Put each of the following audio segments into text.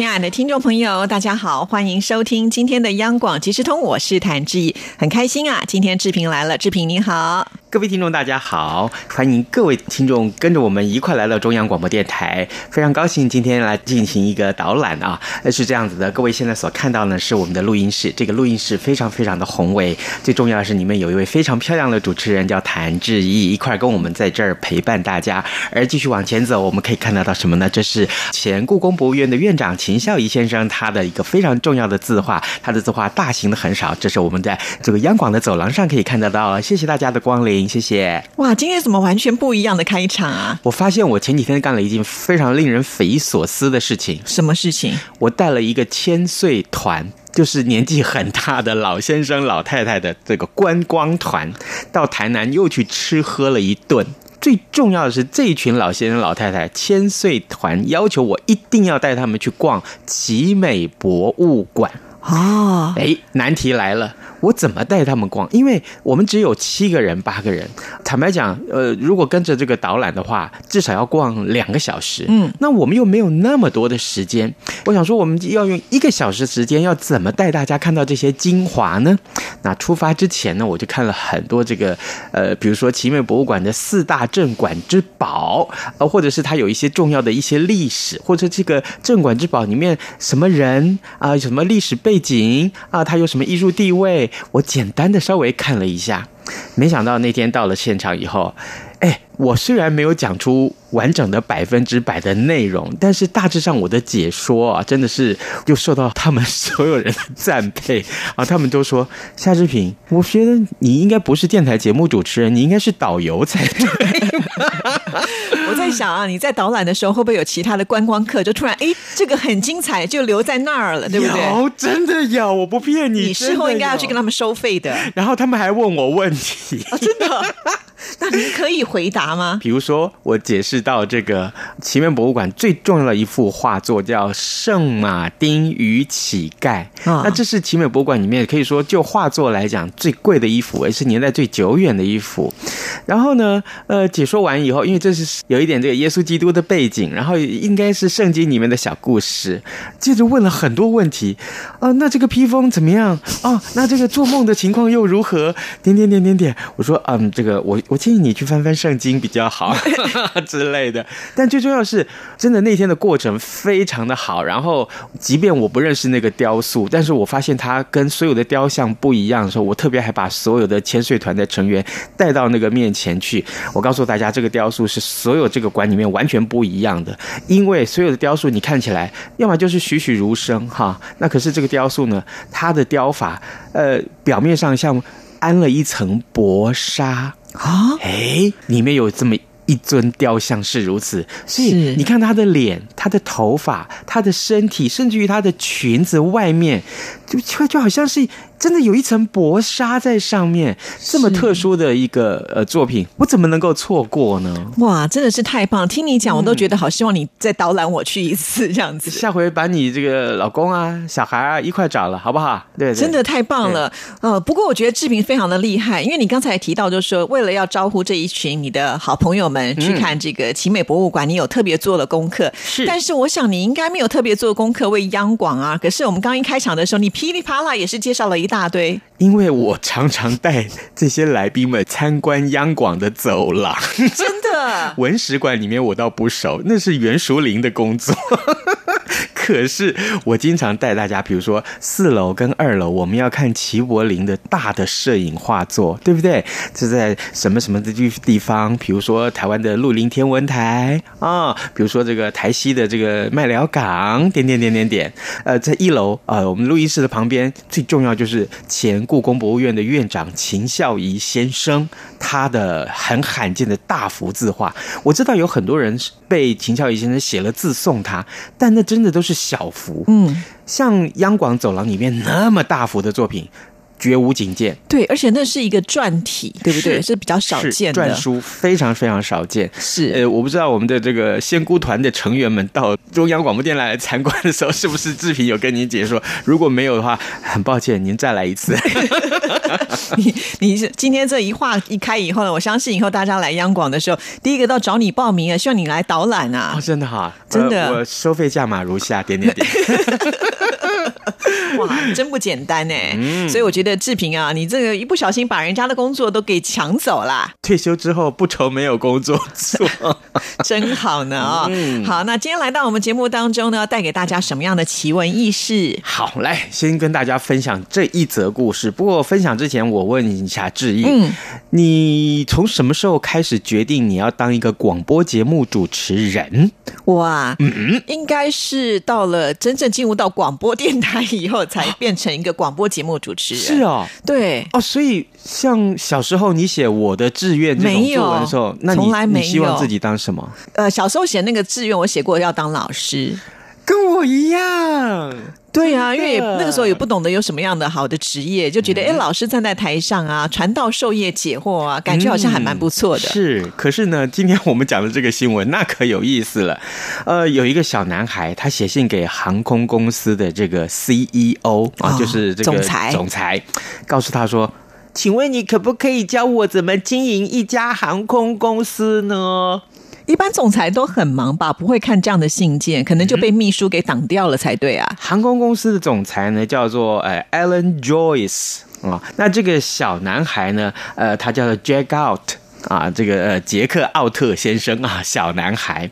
亲爱的听众朋友，大家好，欢迎收听今天的央广即时通，我是谭志毅，很开心啊，今天志平来了，志平你好。各位听众，大家好！欢迎各位听众跟着我们一块来到中央广播电台，非常高兴今天来进行一个导览啊！是这样子的，各位现在所看到呢是我们的录音室，这个录音室非常非常的宏伟，最重要的是里面有一位非常漂亮的主持人叫谭志毅，一块跟我们在这儿陪伴大家。而继续往前走，我们可以看得到什么呢？这是前故宫博物院的院长秦孝仪先生他的一个非常重要的字画，他的字画大型的很少，这是我们在这个央广的走廊上可以看得到。谢谢大家的光临。谢谢哇！今天怎么完全不一样的开场啊？我发现我前几天干了一件非常令人匪夷所思的事情。什么事情？我带了一个千岁团，就是年纪很大的老先生、老太太的这个观光团，到台南又去吃喝了一顿。最重要的是，这一群老先生、老太太千岁团要求我一定要带他们去逛奇美博物馆。哦，哎，难题来了。我怎么带他们逛？因为我们只有七个人、八个人。坦白讲，呃，如果跟着这个导览的话，至少要逛两个小时。嗯，那我们又没有那么多的时间。我想说，我们要用一个小时时间，要怎么带大家看到这些精华呢？那出发之前呢，我就看了很多这个，呃，比如说奇美博物馆的四大镇馆之宝，呃，或者是它有一些重要的一些历史，或者这个镇馆之宝里面什么人啊，什么历史背景啊，它有什么艺术地位。我简单的稍微看了一下，没想到那天到了现场以后，哎，我虽然没有讲出完整的百分之百的内容，但是大致上我的解说啊，真的是又受到他们所有人的赞佩啊，他们都说夏志平，我觉得你应该不是电台节目主持人，你应该是导游才对。我在想啊，你在导览的时候会不会有其他的观光客就突然哎，这个很精彩，就留在那儿了，对不对？有，真的有，我不骗你。你事后应该要去跟他们收费的。然后他们还问我问题啊，真的。那您可以回答吗？比如说，我解释到这个奇面博物馆最重要的一幅画作叫《圣马丁与乞丐》啊，那这是奇美博物馆里面可以说就画作来讲最贵的一幅，也是年代最久远的一幅。然后呢，呃，解说完以后，因为这是有一点这个耶稣基督的背景，然后应该是圣经里面的小故事，接着问了很多问题啊，那这个披风怎么样啊？那这个做梦的情况又如何？点点点点点，我说嗯，这个我我建议你去翻翻圣经比较好之类的。但最重要是，真的那天的过程非常的好。然后，即便我不认识那个雕塑，但是我发现它跟所有的雕像不一样的时候，我特别还把所有的潜水团的成员带到那个面前去。我告诉大家，这个雕塑是所有这个馆里面完全不一样的，因为所有的雕塑你看起来，要么就是栩栩如生哈，那可是这个雕塑呢，它的雕法，呃，表面上像安了一层薄纱。啊，哎，里面有这么一尊雕像是如此，所以你看他的脸、他的头发、他的身体，甚至于他的裙子外面，就就就好像是。真的有一层薄纱在上面，这么特殊的一个呃作品，我怎么能够错过呢？哇，真的是太棒！听你讲，我都觉得好希望你再导览我去一次这样子。下回把你这个老公啊、小孩啊一块找了，好不好？对，真的太棒了。呃，不过我觉得志平非常的厉害，因为你刚才提到，就是说为了要招呼这一群你的好朋友们去看这个奇美博物馆，你有特别做了功课。是，但是我想你应该没有特别做功课为央广啊。可是我们刚一开场的时候，你噼里啪啦也是介绍了一大堆，因为我常常带这些来宾们参观央广的走廊，真的？文史馆里面我倒不熟，那是袁淑玲的工作。可是我经常带大家，比如说四楼跟二楼，我们要看齐柏林的大的摄影画作，对不对？这在什么什么的地地方？比如说台湾的鹿林天文台啊，比如说这个台西的这个麦寮港，点点点点点。呃，在一楼啊，我们录音室的旁边，最重要就是前故宫博物院的院长秦孝仪先生，他的很罕见的大幅字画。我知道有很多人被秦孝仪先生写了字送他，但那真的都是。小幅，嗯，像央广走廊里面那么大幅的作品，绝无仅见。对，而且那是一个传体，对不对？是比较少见的，篆书非常非常少见。是，呃，我不知道我们的这个仙姑团的成员们到中央广播电台来参观的时候，是不是志平有跟您解说？如果没有的话，很抱歉，您再来一次。你你是今天这一话一开以后呢，我相信以后大家来央广的时候，第一个到找你报名啊，希望你来导览啊！哦真的哈，真的，我收费价码如下，点点点。哇，真不简单呢！所以我觉得志平啊，你这个一不小心把人家的工作都给抢走了。退休之后不愁没有工作做，真好呢啊！好，那今天来到我们节目当中呢，带给大家什么样的奇闻异事？好，来先跟大家分享这一则故事。不过分享之前，我问一下志毅，嗯，你从什么时候开始决定你要当一个广播节目主持人？哇，嗯，应该是到了真正进入到广播电台以后。才变成一个广播节目主持人是哦，对哦，所以像小时候你写我的志愿这种作文的时候，那你来没希望自己当什么？呃，小时候写那个志愿，我写过要当老师。跟我一样，对啊，因为那个时候也不懂得有什么样的好的职业，就觉得哎，老师站在台上啊，传道授业解惑啊，感觉好像还蛮不错的。是，可是呢，今天我们讲的这个新闻那可有意思了。呃，有一个小男孩，他写信给航空公司的这个 CEO 啊，就是这个总裁，总裁，告诉他说：“请问你可不可以教我怎么经营一家航空公司呢？”一般总裁都很忙吧，不会看这样的信件，可能就被秘书给挡掉了才对啊。航空公司的总裁呢，叫做呃 Alan Joyce 啊。那这个小男孩呢，呃，他叫做 Jack Out 啊，这个呃杰克奥特先生啊，小男孩。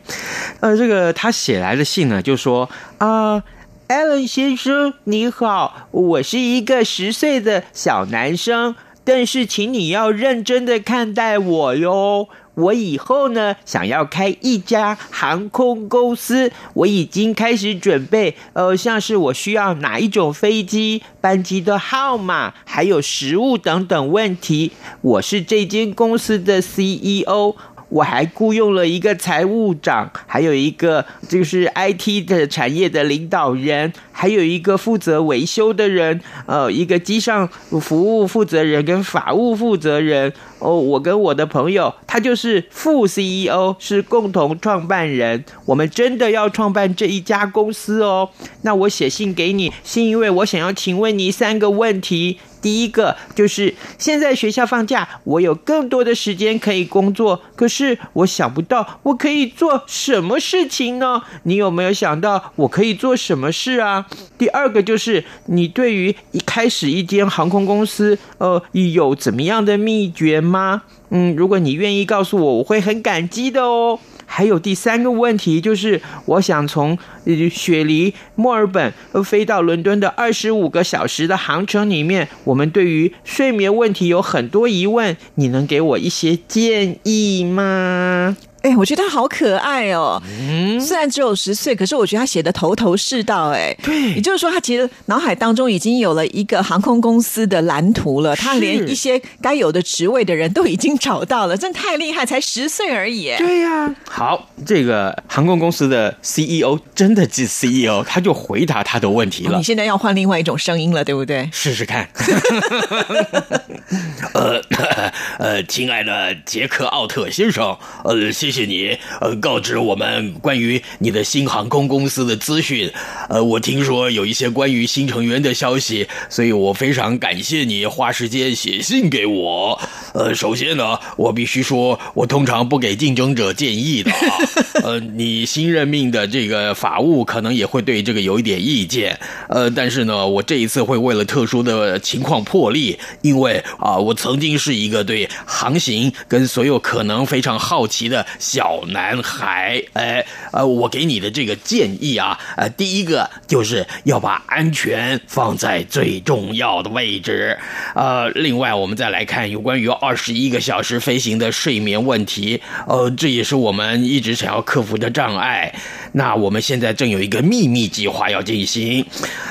呃，这个他写来的信呢，就说啊，Alan 先生你好，我是一个十岁的小男生，但是请你要认真的看待我哟。我以后呢，想要开一家航空公司，我已经开始准备。呃，像是我需要哪一种飞机、班机的号码，还有食物等等问题。我是这间公司的 CEO。我还雇佣了一个财务长，还有一个就是 IT 的产业的领导人，还有一个负责维修的人，呃，一个机上服务负责人跟法务负责人。哦，我跟我的朋友，他就是副 CEO，是共同创办人。我们真的要创办这一家公司哦。那我写信给你，是因为我想要请问你三个问题。第一个就是现在学校放假，我有更多的时间可以工作，可是我想不到我可以做什么事情呢？你有没有想到我可以做什么事啊？第二个就是你对于一开始一间航空公司，呃，有怎么样的秘诀吗？嗯，如果你愿意告诉我，我会很感激的哦。还有第三个问题，就是我想从雪梨、墨尔本飞到伦敦的二十五个小时的航程里面，我们对于睡眠问题有很多疑问，你能给我一些建议吗？哎，我觉得他好可爱哦。嗯，虽然只有十岁，可是我觉得他写的头头是道。哎，对，也就是说，他其实脑海当中已经有了一个航空公司的蓝图了。他连一些该有的职位的人都已经找到了，真太厉害！才十岁而已。对呀。好，这个航空公司的 CEO 真的是 CEO，他就回答他的问题了。你现在要换另外一种声音了，对不对？试试看。呃呃，亲爱的杰克奥特先生，呃，谢谢谢你，呃，告知我们关于你的新航空公司的资讯。呃，我听说有一些关于新成员的消息，所以我非常感谢你花时间写信给我。呃，首先呢，我必须说，我通常不给竞争者建议的啊。呃，你新任命的这个法务可能也会对这个有一点意见。呃，但是呢，我这一次会为了特殊的情况破例，因为啊，我曾经是一个对航行跟所有可能非常好奇的小男孩。哎，呃，我给你的这个建议啊，呃，第一个就是要把安全放在最重要的位置。呃，另外我们再来看有关于二十一个小时飞行的睡眠问题。呃，这也是我们一直想要克服的障碍。那我们现在正有一个秘密计划要进行，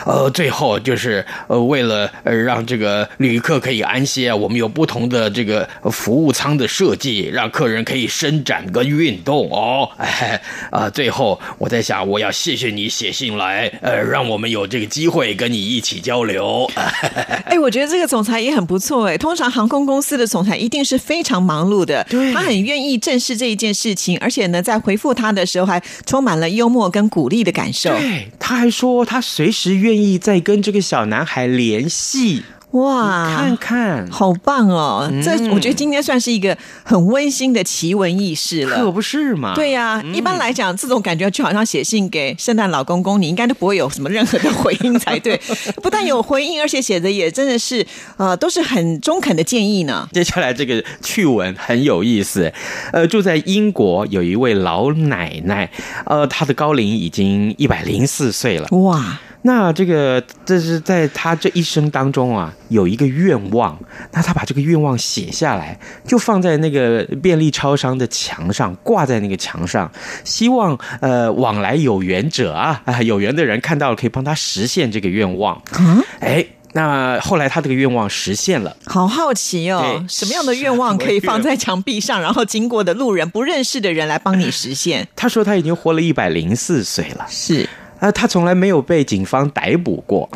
呃，最后就是呃，为了呃让这个旅客可以安歇啊，我们有不同的这个服务舱的设计，让客人可以伸展跟运动哦。哎，啊，最后我在想，我要谢谢你写信来，呃，让我们有这个机会跟你一起交流。哎，我觉得这个总裁也很不错哎。通常航空公司的总裁一定是非常忙碌的，他很愿意正视这一件事情，而且呢，在回复他的时候还充满了幽默跟鼓励的感受。对，他还说他随时愿意再跟这个小男孩联系。哇，看看，好棒哦！这我觉得今天算是一个很温馨的奇闻异事了，可不是嘛？对呀，一般来讲，这种感觉就好像写信给圣诞老公公，你应该都不会有什么任何的回应才对。不但有回应，而且写的也真的是呃，都是很中肯的建议呢。接下来这个趣闻很有意思，呃，住在英国有一位老奶奶，呃，她的高龄已经一百零四岁了。哇！那这个这是在他这一生当中啊，有一个愿望，那他把这个愿望写下来，就放在那个便利超商的墙上，挂在那个墙上，希望呃往来有缘者啊啊 有缘的人看到了可以帮他实现这个愿望。嗯，哎，那后来他这个愿望实现了，好好奇哦，什么样的愿望可以放在墙壁上，然后经过的路人不认识的人来帮你实现？他说他已经活了一百零四岁了，是。啊，他从来没有被警方逮捕过，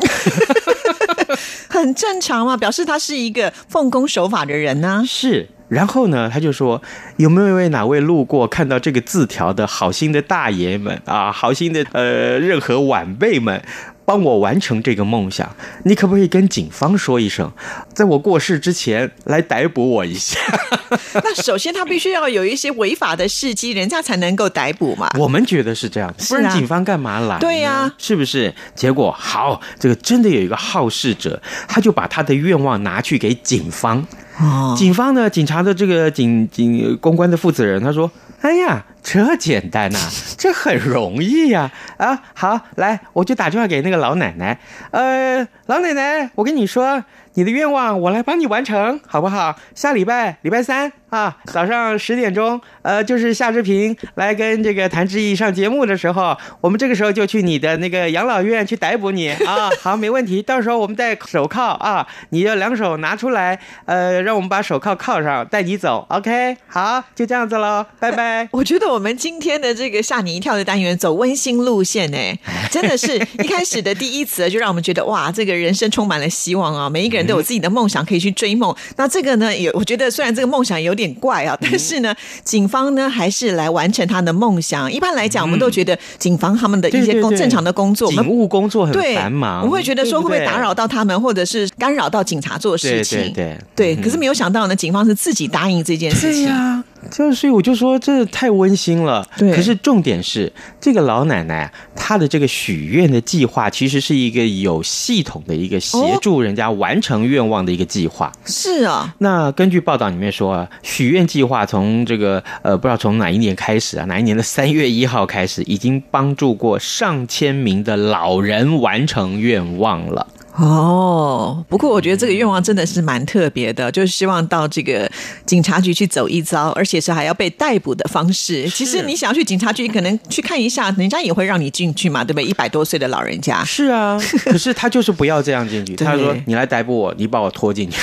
很正常嘛，表示他是一个奉公守法的人呢。是，然后呢，他就说有没有哪位路过看到这个字条的好心的大爷们啊，好心的呃，任何晚辈们。帮我完成这个梦想，你可不可以跟警方说一声，在我过世之前来逮捕我一下？那首先他必须要有一些违法的事迹，人家才能够逮捕嘛。我们觉得是这样，不然警方干嘛来？对呀，是不是？结果好，这个真的有一个好事者，他就把他的愿望拿去给警方。哦，警方呢？警察的这个警警公关的负责人，他说。哎呀，这简单呐，这很容易呀！啊，好，来，我就打电话给那个老奶奶。呃，老奶奶，我跟你说，你的愿望我来帮你完成，好不好？下礼拜礼拜三。啊，早上十点钟，呃，就是夏志平来跟这个谭志毅上节目的时候，我们这个时候就去你的那个养老院去逮捕你啊。好，没问题，到时候我们戴手铐啊，你要两手拿出来，呃，让我们把手铐铐上，带你走。OK，好，就这样子喽，拜拜。我觉得我们今天的这个吓你一跳的单元走温馨路线呢，真的是一开始的第一次就让我们觉得哇，这个人生充满了希望啊，每一个人都有自己的梦想可以去追梦。那这个呢，也我觉得虽然这个梦想有点。点怪啊！但是呢，警方呢还是来完成他的梦想。一般来讲，我们都觉得警方他们的一些工正常的工作，警务工作很繁忙，我们会觉得说会不会打扰到他们，或者是干扰到警察做事情？对对，可是没有想到呢，警方是自己答应这件事情。就所以我就说这太温馨了。对，可是重点是这个老奶奶她的这个许愿的计划，其实是一个有系统的一个协助人家完成愿望的一个计划。是啊，那根据报道里面说啊，许愿计划从这个呃不知道从哪一年开始啊，哪一年的三月一号开始，已经帮助过上千名的老人完成愿望了。哦，不过我觉得这个愿望真的是蛮特别的，就是希望到这个警察局去走一遭，而且是还要被逮捕的方式。其实你想要去警察局，可能去看一下，人家也会让你进去嘛，对不对？一百多岁的老人家是啊，可是他就是不要这样进去，他说：“你来逮捕我，你把我拖进去。”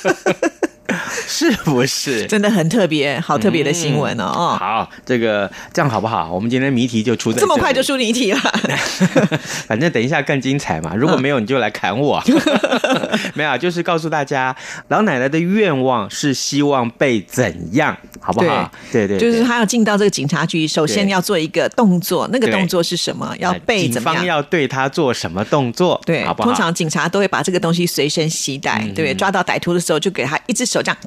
是不是真的很特别？好特别的新闻哦！好，这个这样好不好？我们今天谜题就出在这么快就出谜题了。反正等一下更精彩嘛。如果没有，你就来砍我。没有，就是告诉大家，老奶奶的愿望是希望被怎样，好不好？对对，就是她要进到这个警察局，首先要做一个动作。那个动作是什么？要被警方要对她做什么动作？对，好不好？通常警察都会把这个东西随身携带。对，抓到歹徒的时候，就给他一只手这样。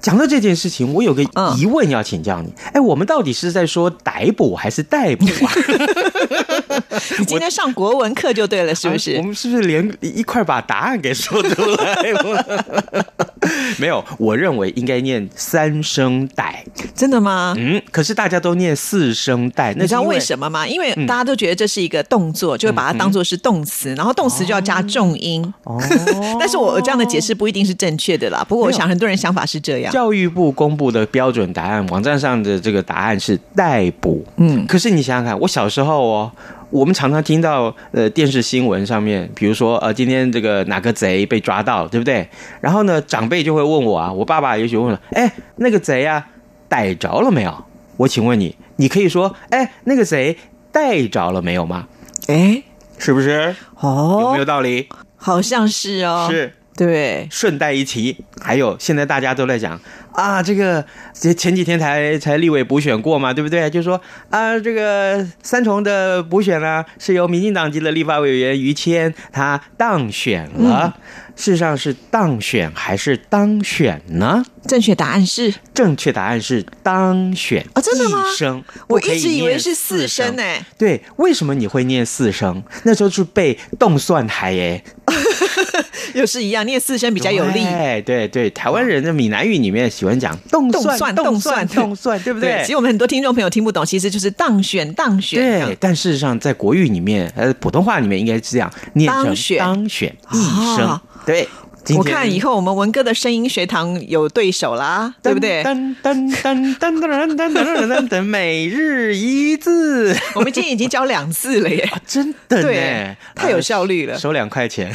讲到这件事情，我有个疑问要请教你。哎，我们到底是在说逮捕还是逮捕啊？你今天上国文课就对了，是不是？我们是不是连一块把答案给说出来？没有，我认为应该念三声带。真的吗？嗯，可是大家都念四声带，你知道为什么吗？因为大家都觉得这是一个动作，就会把它当做是动词，然后动词就要加重音。哦，但是我这样的解释不一定是正确的啦。不过我想很多人想法是这样。教育部公布的标准答案网站上的这个答案是逮捕。嗯，可是你想想看，我小时候哦。我们常常听到呃电视新闻上面，比如说呃今天这个哪个贼被抓到，对不对？然后呢，长辈就会问我啊，我爸爸也许问了，哎，那个贼啊逮着了没有？我请问你，你可以说，哎，那个贼逮着了没有吗？哎，是不是？哦，有没有道理？好像是哦。是。对，顺带一提，还有现在大家都在讲啊，这个前前几天才才立委补选过嘛，对不对？就说啊，这个三重的补选呢，是由民进党籍的立法委员于谦他当选了。事实上是当选还是当选呢？正确答案是正确答案是当选啊！真的吗？我一直以为是四声呢。对，为什么你会念四声？那时候是背动算台耶，又是一样念四声比较有力。哎，对对，台湾人的闽南语里面喜欢讲动算、动算、动算，对不对？其实我们很多听众朋友听不懂，其实就是当选、当选。对，但事实上在国语里面，呃，普通话里面应该是这样念成当选一声。对，我看以后我们文哥的声音学堂有对手啦，对不对？噔噔噔噔噔噔噔噔噔噔，每日一字，我们今天已经教两次了耶，真的对，太有效率了，收两块钱。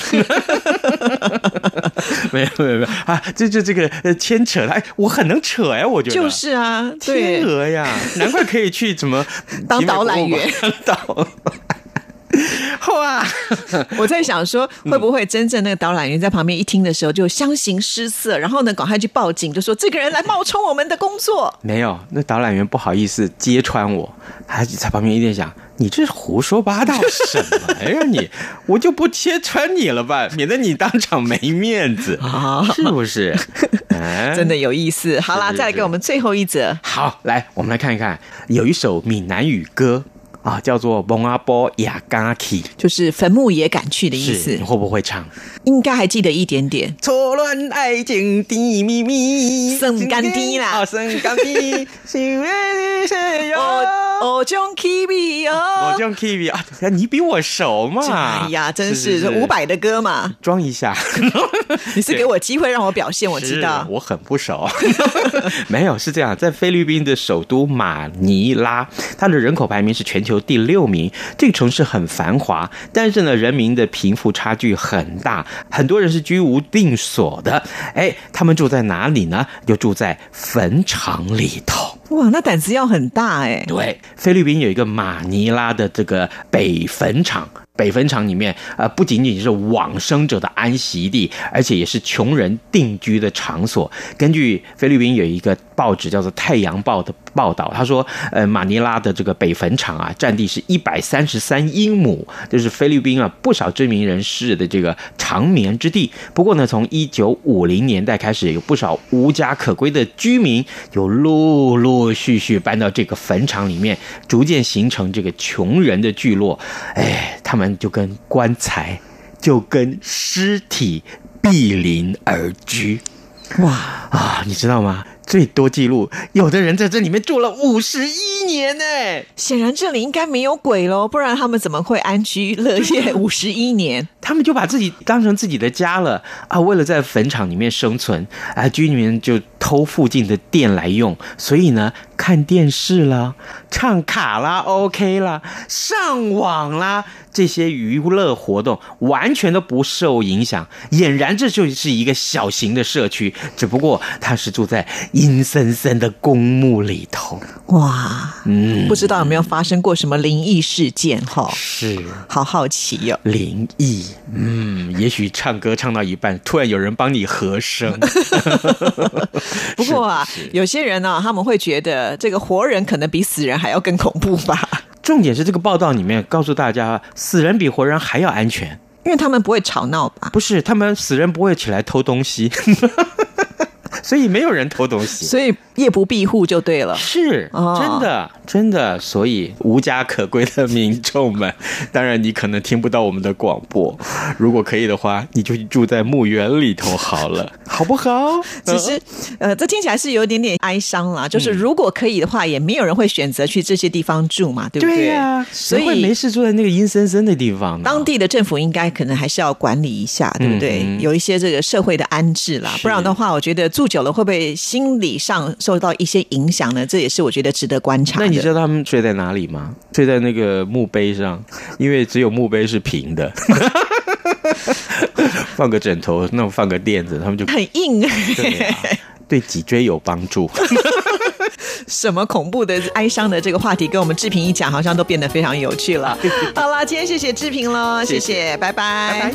没有没有没有啊，这这这个牵扯哎，我很能扯哎，我觉得就是啊，天鹅呀，难怪可以去怎么当导览员导。哇！我在想说，会不会真正那个导览员在旁边一听的时候就相形失色，然后呢，赶快去报警，就说这个人来冒充我们的工作。没有，那导览员不好意思揭穿我，还在旁边一定想：你这是胡说八道什么呀？你 我就不揭穿你了吧，免得你当场没面子啊，是不是？真的有意思。好啦，再来给我们最后一则。好，来我们来看一看，有一首闽南语歌。啊，叫做蒙阿波雅嘎奇，就是坟墓也敢去的意思。你会不会唱？应该还记得一点点。错乱爱情的秘密，生干滴啦，生干滴，心里谁有？哦，我将 Kiwi 啊！你比我熟嘛？哎呀，真是五百的歌嘛，装一下。你是给我机会让我表现，我知道。我很不熟，没有是这样，在菲律宾的首都马尼拉，它的人口排名是全球。第六名，这个城市很繁华，但是呢，人民的贫富差距很大，很多人是居无定所的。哎，他们住在哪里呢？就住在坟场里头。哇，那胆子要很大哎。对，菲律宾有一个马尼拉的这个北坟场。北坟场里面，呃，不仅仅是往生者的安息地，而且也是穷人定居的场所。根据菲律宾有一个报纸叫做《太阳报》的报道，他说，呃，马尼拉的这个北坟场啊，占地是一百三十三英亩，就是菲律宾啊不少知名人士的这个长眠之地。不过呢，从一九五零年代开始，有不少无家可归的居民就陆陆续续搬到这个坟场里面，逐渐形成这个穷人的聚落。哎，他们。就跟棺材，就跟尸体毗邻而居，哇啊！你知道吗？最多记录，有的人在这里面住了五十一年呢。显然这里应该没有鬼喽，不然他们怎么会安居乐业 五十一年？他们就把自己当成自己的家了啊！为了在坟场里面生存啊，居民就偷附近的电来用，所以呢，看电视啦，唱卡拉 OK 啦，上网啦。这些娱乐活动完全都不受影响，俨然这就是一个小型的社区，只不过他是住在阴森森的公墓里头。哇，嗯，不知道有没有发生过什么灵异事件？哈，是，好好奇哟。灵异，嗯，也许唱歌唱到一半，突然有人帮你和声。不过啊，有些人呢，他们会觉得这个活人可能比死人还要更恐怖吧。重点是这个报道里面告诉大家，死人比活人还要安全，因为他们不会吵闹吧？不是，他们死人不会起来偷东西。所以没有人偷东西，所以夜不闭户就对了。是，真的，真的。所以无家可归的民众们，当然你可能听不到我们的广播。如果可以的话，你就住在墓园里头好了，好不好？其实，呃，这听起来是有点点哀伤啦。就是如果可以的话，也没有人会选择去这些地方住嘛，对不对？对呀，所以没事住在那个阴森森的地方。当地的政府应该可能还是要管理一下，对不对？有一些这个社会的安置啦，不然的话，我觉得住久了会不会心理上受到一些影响呢？这也是我觉得值得观察。那你知道他们睡在哪里吗？睡在那个墓碑上，因为只有墓碑是平的。放个枕头，那放个垫子，他们就很硬。对，对脊椎有帮助。什么恐怖的、哀伤的这个话题，跟我们志平一讲，好像都变得非常有趣了。好了，今天谢谢志平了，谢谢，拜拜。